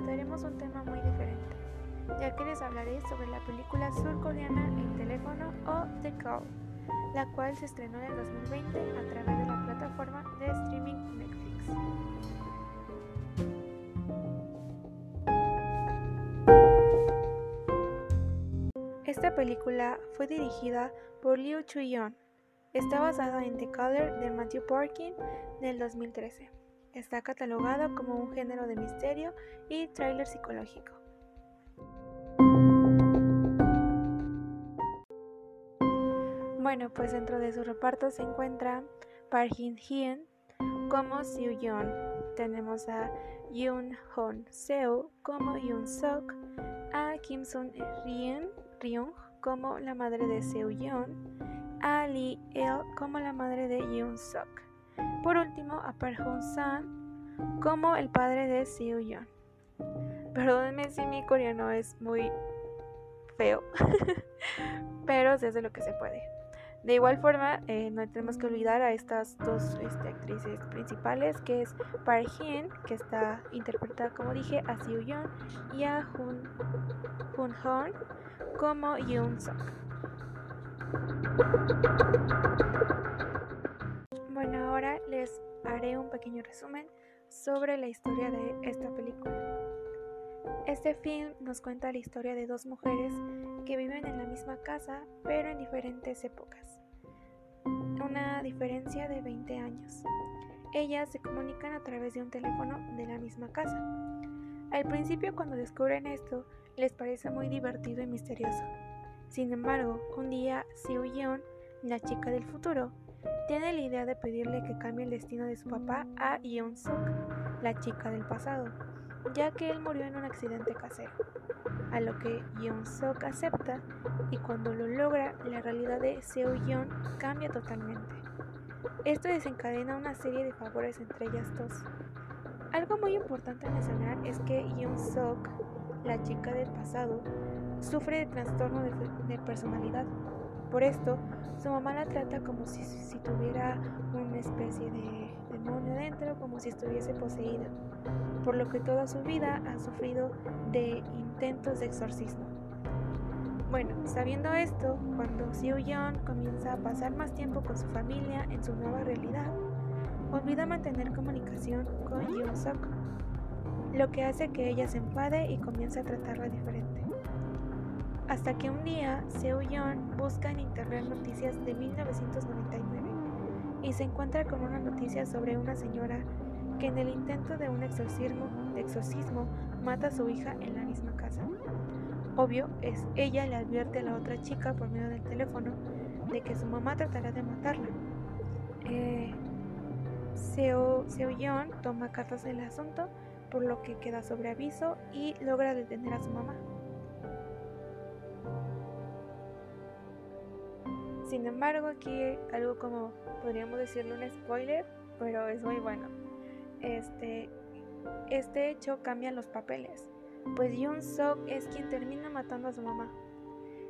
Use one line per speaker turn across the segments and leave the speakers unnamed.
trataremos un tema muy diferente, ya que les hablaré sobre la película surcoreana El teléfono o The Call, la cual se estrenó en el 2020 a través de la plataforma de streaming Netflix. Esta película fue dirigida por Liu Chu-yeon. Está basada en The Color de Matthew Parkin del 2013. Está catalogado como un género de misterio y thriller psicológico. Bueno, pues dentro de su reparto se encuentra Park Jin-hyen como Seo Yeon. Tenemos a Yoon Hon Seo como Yoon Sok, a Kim Sun Ryun como la madre de Seo Yeon, a Lee El como la madre de Yoon Sok. Por último, a Park San como el padre de Seo Yeon. Perdónenme si mi coreano es muy feo, pero se hace lo que se puede. De igual forma, eh, no tenemos que olvidar a estas dos este, actrices principales, que es Park Hyun, que está interpretada, como dije, a Seo Yeon, y a Hun, Hun Horn como Yoon Sok. Bueno, ahora les haré un pequeño resumen sobre la historia de esta película. Este film nos cuenta la historia de dos mujeres que viven en la misma casa pero en diferentes épocas. Una diferencia de 20 años. Ellas se comunican a través de un teléfono de la misma casa. Al principio cuando descubren esto les parece muy divertido y misterioso. Sin embargo, un día Seo Yeon, la chica del futuro, tiene la idea de pedirle que cambie el destino de su papá a Yeon Sok, la chica del pasado ya que él murió en un accidente casero, a lo que Yeon Sok acepta y cuando lo logra, la realidad de Seo Yeon cambia totalmente. Esto desencadena una serie de favores entre ellas dos. Algo muy importante a mencionar es que Yeon Sok, la chica del pasado, sufre de trastorno de, personalidad. Por esto, su mamá la trata como si, tuviera una especie de demonio dentro, como si estuviese poseída por lo que toda su vida ha sufrido de intentos de exorcismo. Bueno, sabiendo esto, cuando Seo Yeon comienza a pasar más tiempo con su familia en su nueva realidad, olvida mantener comunicación con Yeon Sok, lo que hace que ella se enfade y comience a tratarla diferente. Hasta que un día Seo Yeon busca en internet noticias de 1999 y se encuentra con una noticia sobre una señora que en el intento de un exorcismo, exorcismo mata a su hija en la misma casa. Obvio, es ella le advierte a la otra chica por medio del teléfono de que su mamá tratará de matarla. Eh, Seo, Seo Yeon toma cartas del asunto, por lo que queda sobre aviso y logra detener a su mamá. Sin embargo, aquí algo como podríamos decirle un spoiler, pero es muy bueno este, este hecho cambia los papeles, pues Yoon Sok es quien termina matando a su mamá.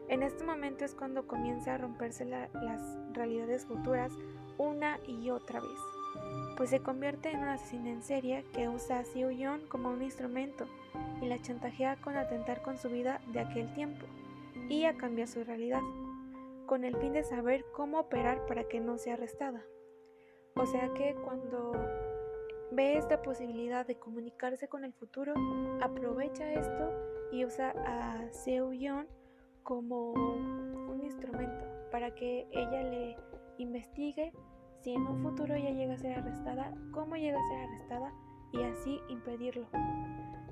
En este momento es cuando comienza a romperse las realidades futuras una y otra vez, pues se convierte en una asesina en serie que usa a Seo Yeon como un instrumento y la chantajea con atentar con su vida de aquel tiempo y a cambiar su realidad, con el fin de saber cómo operar para que no sea arrestada. O sea que cuando ve esta posibilidad de comunicarse con el futuro, aprovecha esto y usa a Seo Yeon como un instrumento para que ella le investigue si en un futuro ella llega a ser arrestada, cómo llega a ser arrestada y así impedirlo.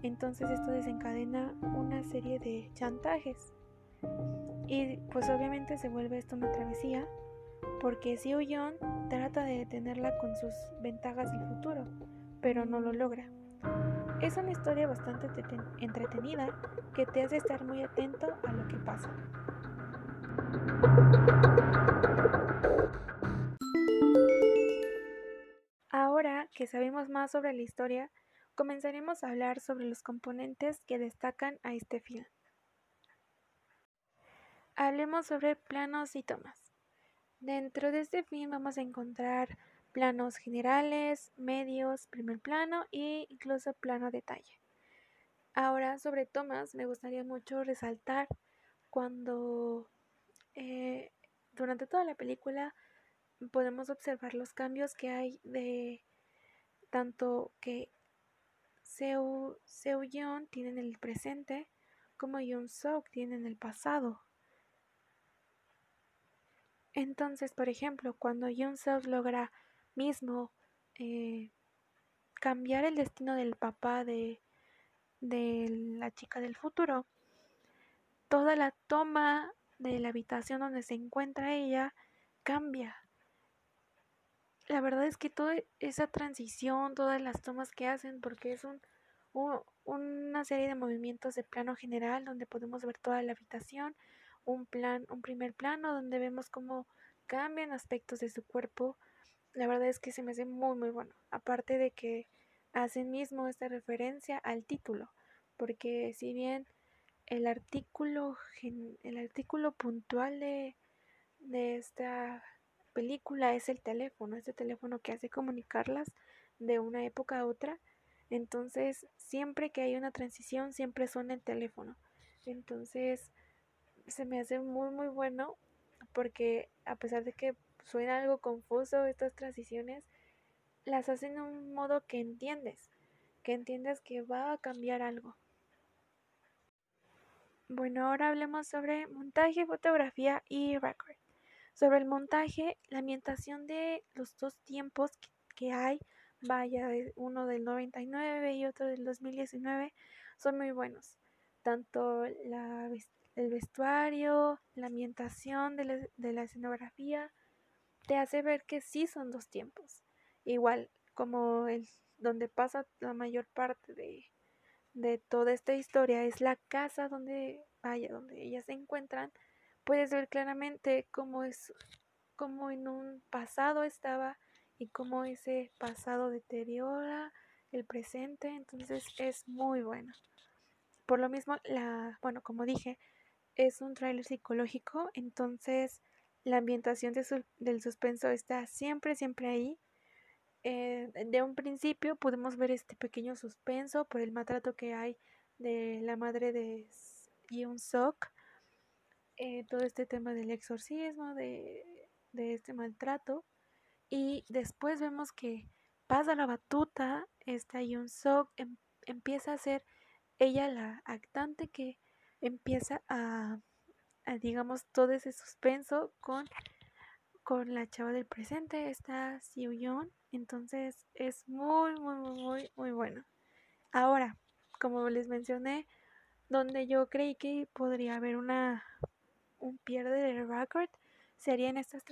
Entonces esto desencadena una serie de chantajes. Y pues obviamente se vuelve esto una travesía porque Seo Yeon trata de detenerla con sus ventajas del futuro, pero no lo logra. Es una historia bastante entretenida que te hace estar muy atento a lo que pasa. Ahora que sabemos más sobre la historia, comenzaremos a hablar sobre los componentes que destacan a este film. Hablemos sobre planos y tomas. Dentro de este film vamos a encontrar planos generales, medios, primer plano e incluso plano detalle. Ahora sobre Thomas me gustaría mucho resaltar cuando eh, durante toda la película podemos observar los cambios que hay de tanto que Seo, Seo tiene en el presente como Yoon Sok tiene en el pasado. Entonces, por ejemplo, cuando Yoon Sok logra mismo eh, cambiar el destino del papá de, de la chica del futuro, toda la toma de la habitación donde se encuentra ella cambia. La verdad es que toda esa transición, todas las tomas que hacen, porque es un, una serie de movimientos de plano general donde podemos ver toda la habitación, un plan, un primer plano donde vemos cómo cambian aspectos de su cuerpo. La verdad es que se me hace muy muy bueno. Aparte de que hacen mismo esta referencia al título, porque si bien el artículo, el artículo puntual de, de esta película es el teléfono, este teléfono que hace comunicarlas de una época a otra. Entonces, siempre que hay una transición, siempre suena el teléfono. Entonces, se me hace muy, muy bueno porque a pesar de que suena algo confuso estas transiciones, las hacen de un modo que entiendes, que entiendes que va a cambiar algo. Bueno, ahora hablemos sobre montaje, fotografía y record. Sobre el montaje, la ambientación de los dos tiempos que, hay, vaya, uno del 99 y otro del 2019, son muy buenos. Tanto el vestuario, la ambientación de la, de la escenografía, te hace ver que sí son dos tiempos. Igual como el donde pasa la mayor parte de, de toda esta historia es la casa donde vaya, donde ellas se encuentran, puedes ver claramente cómo es, cómo en un pasado estaba y cómo ese pasado deteriora el presente, entonces es muy bueno. Por lo mismo, la, bueno, como dije, es un tráiler psicológico, entonces la ambientación del suspenso está siempre, siempre ahí. Eh, de un principio podemos ver este pequeño suspenso por el maltrato que hay de la madre de Yoon Sok, eh, todo este tema del exorcismo, de, este maltrato, y después vemos que pasa la batuta, esta Yoon Sok em, empieza a ser ella la actante que empieza a, digamos, todo ese suspenso con con la chava del presente, está Siu Yeon, entonces es muy, muy, muy, muy, muy bueno. Ahora, como les mencioné, donde yo creí que podría haber una un pierde de record sería en estas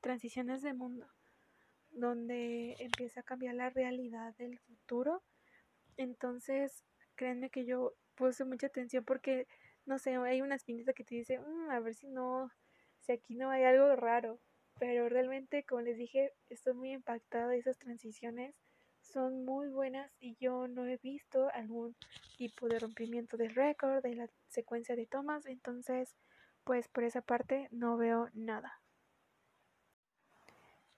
transiciones de mundo, donde empieza a cambiar la realidad del futuro. Entonces, créanme que yo puse mucha atención porque, no sé, hay una espinita que te dice, mm, a ver si no, si aquí no hay algo raro pero realmente, como les dije, estoy muy impactada esas transiciones. Son muy buenas y yo no he visto algún tipo de rompimiento de récord de la secuencia de tomas, entonces, pues por esa parte no veo nada.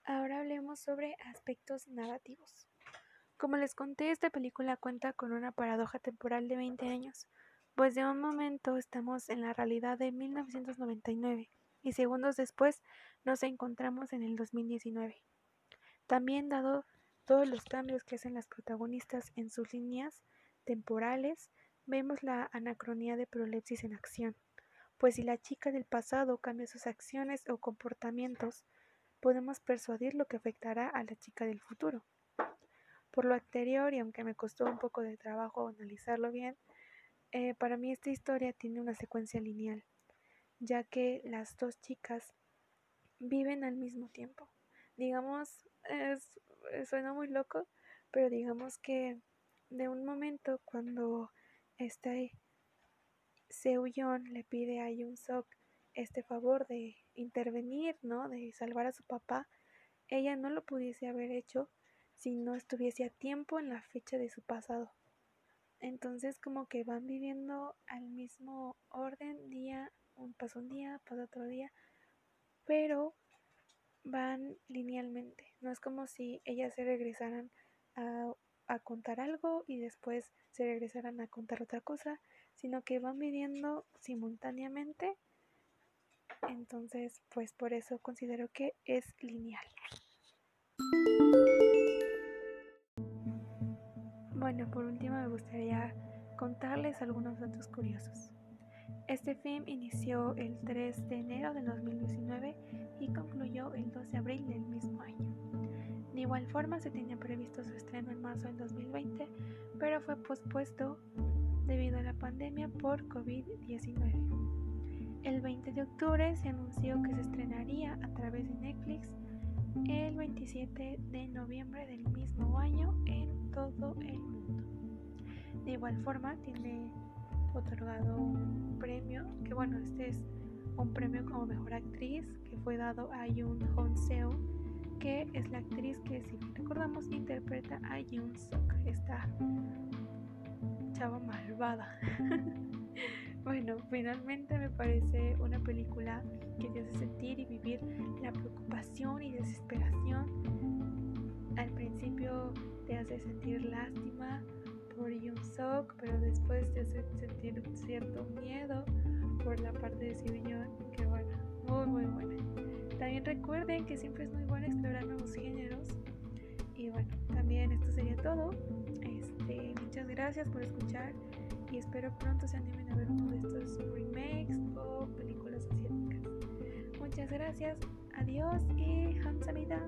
Ahora hablemos sobre aspectos narrativos. Como les conté, esta película cuenta con una paradoja temporal de 20 años, pues de un momento estamos en la realidad de 1999 y segundos después nos encontramos en el 2019. También dado todos los cambios que hacen las protagonistas en sus líneas temporales, vemos la anacronía de prolepsis en acción, pues si la chica del pasado cambia sus acciones o comportamientos, podemos persuadir lo que afectará a la chica del futuro. Por lo anterior, y aunque me costó un poco de trabajo analizarlo bien, eh, para mí esta historia tiene una secuencia lineal ya que las dos chicas viven al mismo tiempo. Digamos, es, suena muy loco, pero digamos que de un momento cuando este Seo-yeon le pide a Yoon Sok este favor de intervenir, ¿no? De salvar a su papá, ella no lo pudiese haber hecho si no estuviese a tiempo en la fecha de su pasado. Entonces como que van viviendo al mismo orden día un, pasa un día, pasa otro día, pero van linealmente, No es como si ellas se regresaran a, a contar algo y después se regresaran a contar otra cosa, sino que van viviendo simultáneamente. Entonces, pues por eso considero que es lineal. Bueno, por último me gustaría contarles algunos datos curiosos. Este film inició el 3 de enero de 2019 y concluyó el 2 de abril del mismo año. De igual forma se tenía previsto su estreno en marzo del 2020, pero fue pospuesto debido a la pandemia por COVID-19. El 20 de octubre se anunció que se estrenaría a través de Netflix el 27 de noviembre del mismo año en todo el mundo. De igual forma tiene otorgado un premio, que bueno, este es un premio como mejor actriz que fue dado a Yoon Hon Seo, que es la actriz que si recordamos interpreta a Yoon Suk, esta chava malvada. Bueno, finalmente me parece una película que te hace sentir y vivir la preocupación y desesperación. Al principio te hace sentir lástima por Yoon Sok, pero después te hace sentir cierto miedo por la parte de Sibillón, que bueno, muy muy buena. También recuerden que siempre es muy bueno explorar nuevos géneros. Y bueno, también esto sería todo. Este, muchas gracias por escuchar y espero pronto se animen a ver uno de estos remakes o películas asiáticas. Muchas gracias, adiós y Hamsamida.